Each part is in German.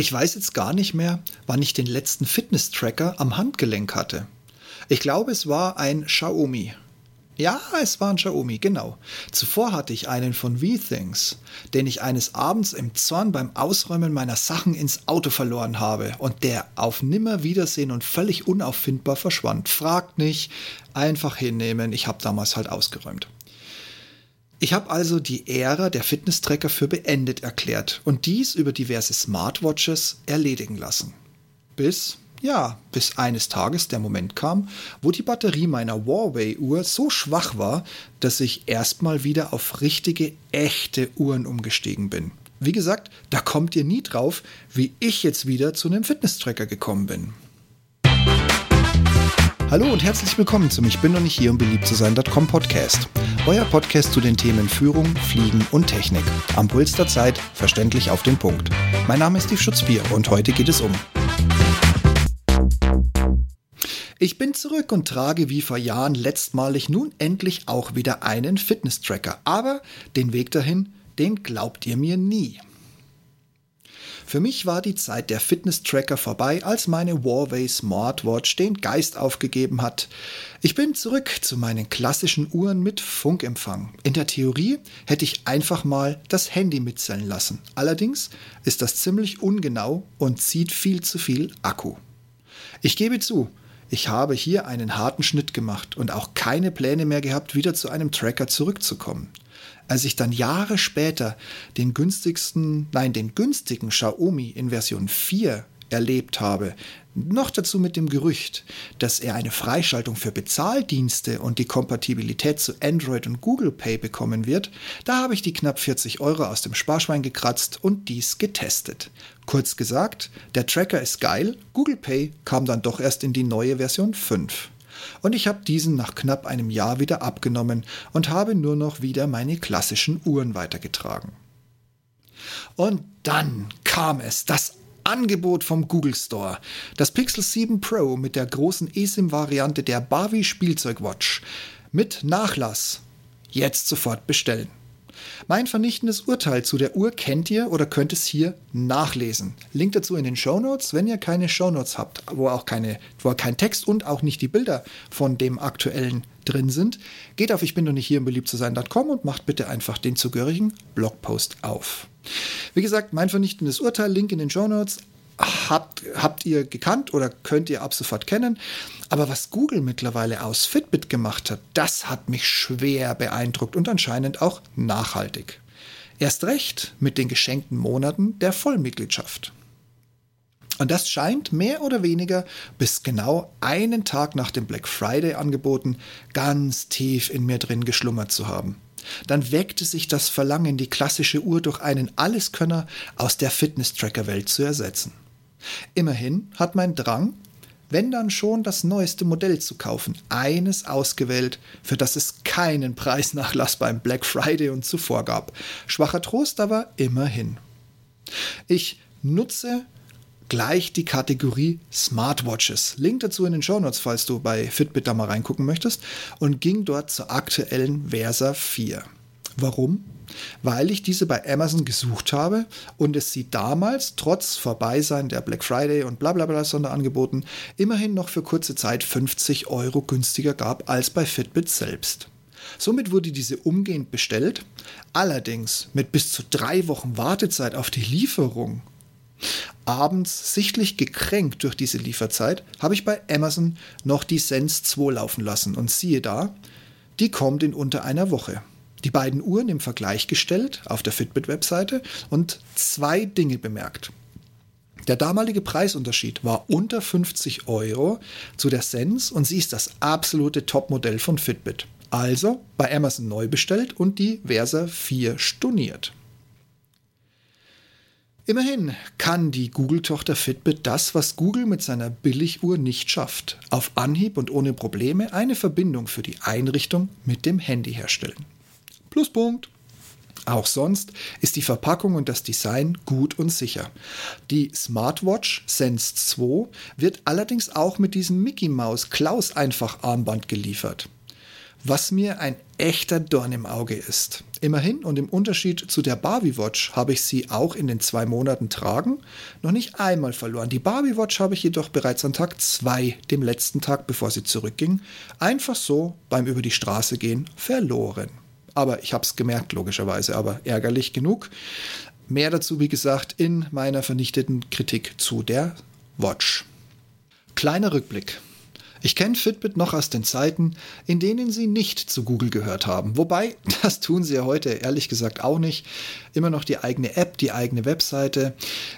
Ich weiß jetzt gar nicht mehr, wann ich den letzten Fitness-Tracker am Handgelenk hatte. Ich glaube, es war ein Xiaomi. Ja, es war ein Xiaomi, genau. Zuvor hatte ich einen von V-Things, den ich eines Abends im Zorn beim Ausräumen meiner Sachen ins Auto verloren habe und der auf Nimmerwiedersehen und völlig unauffindbar verschwand. Fragt nicht, einfach hinnehmen, ich habe damals halt ausgeräumt. Ich habe also die Ära der Fitness-Tracker für beendet erklärt und dies über diverse Smartwatches erledigen lassen. Bis ja, bis eines Tages der Moment kam, wo die Batterie meiner Huawei-Uhr so schwach war, dass ich erstmal wieder auf richtige, echte Uhren umgestiegen bin. Wie gesagt, da kommt ihr nie drauf, wie ich jetzt wieder zu einem Fitness-Tracker gekommen bin. Hallo und herzlich willkommen zum Ich bin noch nicht hier, um beliebt zu sein.com Podcast. Euer Podcast zu den Themen Führung, Fliegen und Technik. Am Puls der Zeit, verständlich auf den Punkt. Mein Name ist Steve Schutzbier und heute geht es um ich bin zurück und trage wie vor Jahren letztmalig nun endlich auch wieder einen Fitness-Tracker. Aber den Weg dahin, den glaubt ihr mir nie. Für mich war die Zeit der Fitness-Tracker vorbei, als meine Huawei Smartwatch den Geist aufgegeben hat. Ich bin zurück zu meinen klassischen Uhren mit Funkempfang. In der Theorie hätte ich einfach mal das Handy mitzählen lassen. Allerdings ist das ziemlich ungenau und zieht viel zu viel Akku. Ich gebe zu, ich habe hier einen harten Schnitt gemacht und auch keine Pläne mehr gehabt, wieder zu einem Tracker zurückzukommen. Als ich dann Jahre später den günstigsten, nein, den günstigen Xiaomi in Version 4 erlebt habe, noch dazu mit dem Gerücht, dass er eine Freischaltung für Bezahldienste und die Kompatibilität zu Android und Google Pay bekommen wird, da habe ich die knapp 40 Euro aus dem Sparschwein gekratzt und dies getestet. Kurz gesagt, der Tracker ist geil, Google Pay kam dann doch erst in die neue Version 5. Und ich habe diesen nach knapp einem Jahr wieder abgenommen und habe nur noch wieder meine klassischen Uhren weitergetragen. Und dann kam es, das Angebot vom Google Store. Das Pixel 7 Pro mit der großen eSIM-Variante der Barbie Spielzeugwatch. Mit Nachlass. Jetzt sofort bestellen. Mein vernichtendes Urteil zu der Uhr kennt ihr oder könnt es hier nachlesen. Link dazu in den Show Notes, wenn ihr keine Show Notes habt, wo auch keine, wo kein Text und auch nicht die Bilder von dem aktuellen drin sind. Geht auf ich bin noch nicht hier im beliebt zu sein.com und macht bitte einfach den zugehörigen Blogpost auf. Wie gesagt, mein vernichtendes Urteil, Link in den Show Notes habt, habt ihr gekannt oder könnt ihr ab sofort kennen. Aber was Google mittlerweile aus Fitbit gemacht hat, das hat mich schwer beeindruckt und anscheinend auch nachhaltig. Erst recht mit den geschenkten Monaten der Vollmitgliedschaft. Und das scheint mehr oder weniger bis genau einen Tag nach dem Black Friday angeboten ganz tief in mir drin geschlummert zu haben. Dann weckte sich das Verlangen, die klassische Uhr durch einen Alleskönner aus der Fitness-Tracker-Welt zu ersetzen. Immerhin hat mein Drang, wenn dann schon das neueste Modell zu kaufen, eines ausgewählt, für das es keinen Preisnachlass beim Black Friday und zuvor gab. Schwacher Trost aber immerhin. Ich nutze gleich die Kategorie Smartwatches. Link dazu in den Show Notes, falls du bei Fitbit da mal reingucken möchtest. Und ging dort zur aktuellen Versa 4. Warum? weil ich diese bei Amazon gesucht habe und es sie damals, trotz Vorbeisein der Black Friday und bla bla bla Sonderangeboten, immerhin noch für kurze Zeit 50 Euro günstiger gab als bei Fitbit selbst. Somit wurde diese umgehend bestellt, allerdings mit bis zu drei Wochen Wartezeit auf die Lieferung. Abends, sichtlich gekränkt durch diese Lieferzeit, habe ich bei Amazon noch die Sense 2 laufen lassen und siehe da, die kommt in unter einer Woche die beiden Uhren im Vergleich gestellt auf der Fitbit-Webseite und zwei Dinge bemerkt. Der damalige Preisunterschied war unter 50 Euro zu der Sense und sie ist das absolute Topmodell von Fitbit. Also bei Amazon neu bestellt und die Versa 4 storniert. Immerhin kann die Google-Tochter Fitbit das, was Google mit seiner Billiguhr nicht schafft. Auf Anhieb und ohne Probleme eine Verbindung für die Einrichtung mit dem Handy herstellen. Pluspunkt. Auch sonst ist die Verpackung und das Design gut und sicher. Die Smartwatch Sense 2 wird allerdings auch mit diesem Mickey Mouse Klaus einfach Armband geliefert. Was mir ein echter Dorn im Auge ist. Immerhin und im Unterschied zu der Barbie Watch habe ich sie auch in den zwei Monaten tragen noch nicht einmal verloren. Die Barbie Watch habe ich jedoch bereits an Tag zwei, dem letzten Tag bevor sie zurückging, einfach so beim über die Straße gehen verloren. Aber ich habe es gemerkt, logischerweise, aber ärgerlich genug. Mehr dazu, wie gesagt, in meiner vernichteten Kritik zu der Watch. Kleiner Rückblick. Ich kenne Fitbit noch aus den Zeiten, in denen sie nicht zu Google gehört haben. Wobei, das tun sie ja heute ehrlich gesagt auch nicht. Immer noch die eigene App, die eigene Webseite.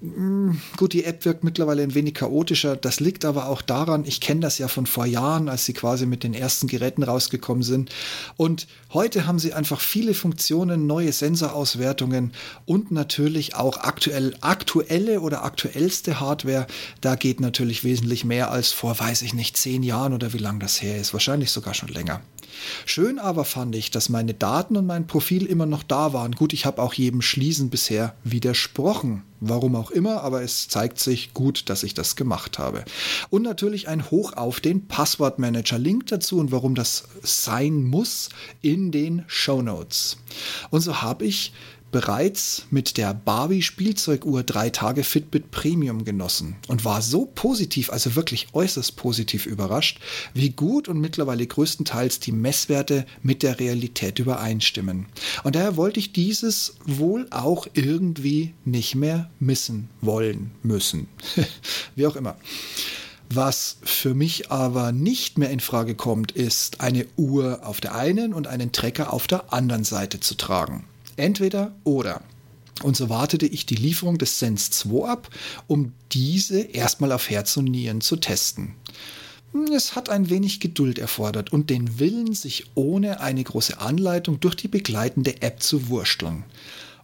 Hm, gut, die App wirkt mittlerweile ein wenig chaotischer. Das liegt aber auch daran, ich kenne das ja von vor Jahren, als sie quasi mit den ersten Geräten rausgekommen sind. Und heute haben sie einfach viele Funktionen, neue Sensorauswertungen und natürlich auch aktuell, aktuelle oder aktuellste Hardware. Da geht natürlich wesentlich mehr als vor, weiß ich nicht, zehn Jahren oder wie lange das her ist. Wahrscheinlich sogar schon länger. Schön aber fand ich, dass meine Daten und mein Profil immer noch da waren. Gut, ich habe auch jedem Schließen bisher widersprochen. Warum auch immer, aber es zeigt sich gut, dass ich das gemacht habe. Und natürlich ein Hoch auf den Passwortmanager. Link dazu und warum das sein muss in den Show Notes. Und so habe ich bereits mit der Barbie Spielzeuguhr drei Tage Fitbit Premium genossen und war so positiv, also wirklich äußerst positiv überrascht, wie gut und mittlerweile größtenteils die Messwerte mit der Realität übereinstimmen. Und daher wollte ich dieses wohl auch irgendwie nicht mehr missen wollen müssen. wie auch immer. Was für mich aber nicht mehr in Frage kommt, ist eine Uhr auf der einen und einen Trecker auf der anderen Seite zu tragen. Entweder oder. Und so wartete ich die Lieferung des Sense 2 ab, um diese erstmal auf Herz und Nieren zu testen. Es hat ein wenig Geduld erfordert und den Willen, sich ohne eine große Anleitung durch die begleitende App zu wursteln.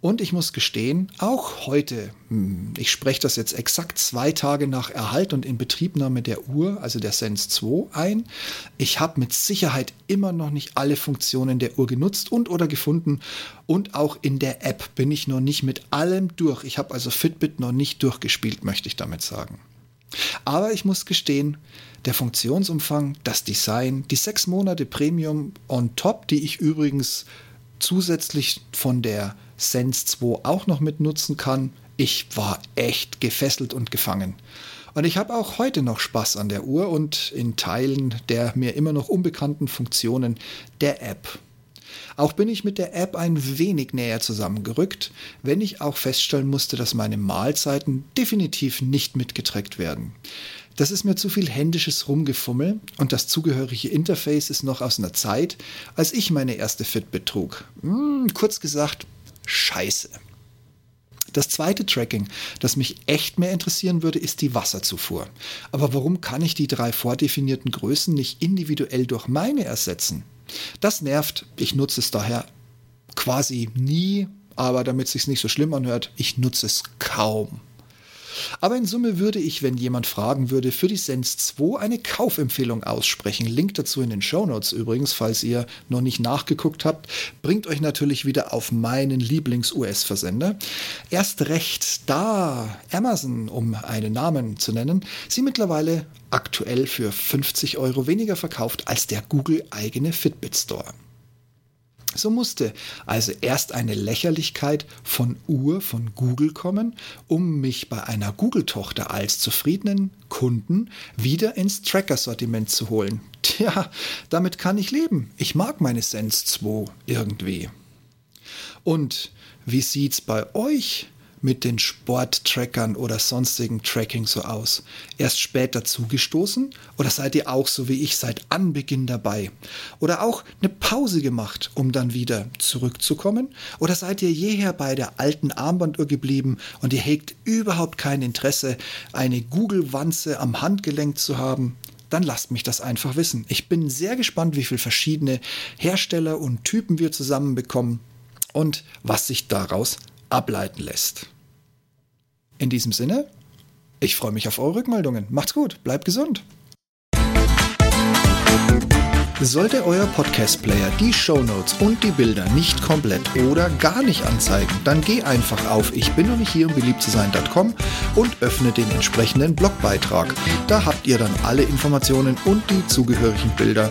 Und ich muss gestehen, auch heute, hm, ich spreche das jetzt exakt zwei Tage nach Erhalt und Inbetriebnahme der Uhr, also der Sense 2, ein. Ich habe mit Sicherheit immer noch nicht alle Funktionen der Uhr genutzt und oder gefunden. Und auch in der App bin ich noch nicht mit allem durch. Ich habe also Fitbit noch nicht durchgespielt, möchte ich damit sagen. Aber ich muss gestehen, der Funktionsumfang, das Design, die sechs Monate Premium on top, die ich übrigens zusätzlich von der Sense 2 auch noch mit nutzen kann. Ich war echt gefesselt und gefangen. Und ich habe auch heute noch Spaß an der Uhr und in Teilen der mir immer noch unbekannten Funktionen der App. Auch bin ich mit der App ein wenig näher zusammengerückt, wenn ich auch feststellen musste, dass meine Mahlzeiten definitiv nicht mitgetrackt werden. Das ist mir zu viel händisches Rumgefummel und das zugehörige Interface ist noch aus einer Zeit, als ich meine erste Fitbit trug. Hm, kurz gesagt, scheiße. Das zweite Tracking, das mich echt mehr interessieren würde, ist die Wasserzufuhr. Aber warum kann ich die drei vordefinierten Größen nicht individuell durch meine ersetzen? Das nervt. Ich nutze es daher quasi nie, aber damit es sich nicht so schlimm anhört, ich nutze es kaum. Aber in Summe würde ich, wenn jemand fragen würde, für die Sense 2 eine Kaufempfehlung aussprechen. Link dazu in den Show Notes übrigens, falls ihr noch nicht nachgeguckt habt. Bringt euch natürlich wieder auf meinen Lieblings-US-Versender. Erst recht, da Amazon, um einen Namen zu nennen, sie mittlerweile aktuell für 50 Euro weniger verkauft als der Google-eigene Fitbit Store. So musste also erst eine Lächerlichkeit von Uhr von Google kommen, um mich bei einer Google-Tochter als zufriedenen Kunden wieder ins Tracker-Sortiment zu holen. Tja, damit kann ich leben. Ich mag meine Sense 2 irgendwie. Und wie sieht's bei euch mit den Sporttrackern oder sonstigen Tracking so aus? Erst später zugestoßen oder seid ihr auch so wie ich seit Anbeginn dabei? Oder auch eine Pause gemacht, um dann wieder zurückzukommen? Oder seid ihr jeher bei der alten Armbanduhr geblieben und ihr hegt überhaupt kein Interesse, eine Google-Wanze am Handgelenk zu haben? dann lasst mich das einfach wissen. Ich bin sehr gespannt, wie viele verschiedene Hersteller und Typen wir zusammenbekommen und was sich daraus ableiten lässt. In diesem Sinne, ich freue mich auf eure Rückmeldungen. Macht's gut, bleibt gesund. Sollte euer Podcast-Player die Shownotes und die Bilder nicht komplett oder gar nicht anzeigen, dann geh einfach auf ich bin noch nicht hier um beliebt zu sein.com und öffne den entsprechenden Blogbeitrag. Da habt ihr dann alle Informationen und die zugehörigen Bilder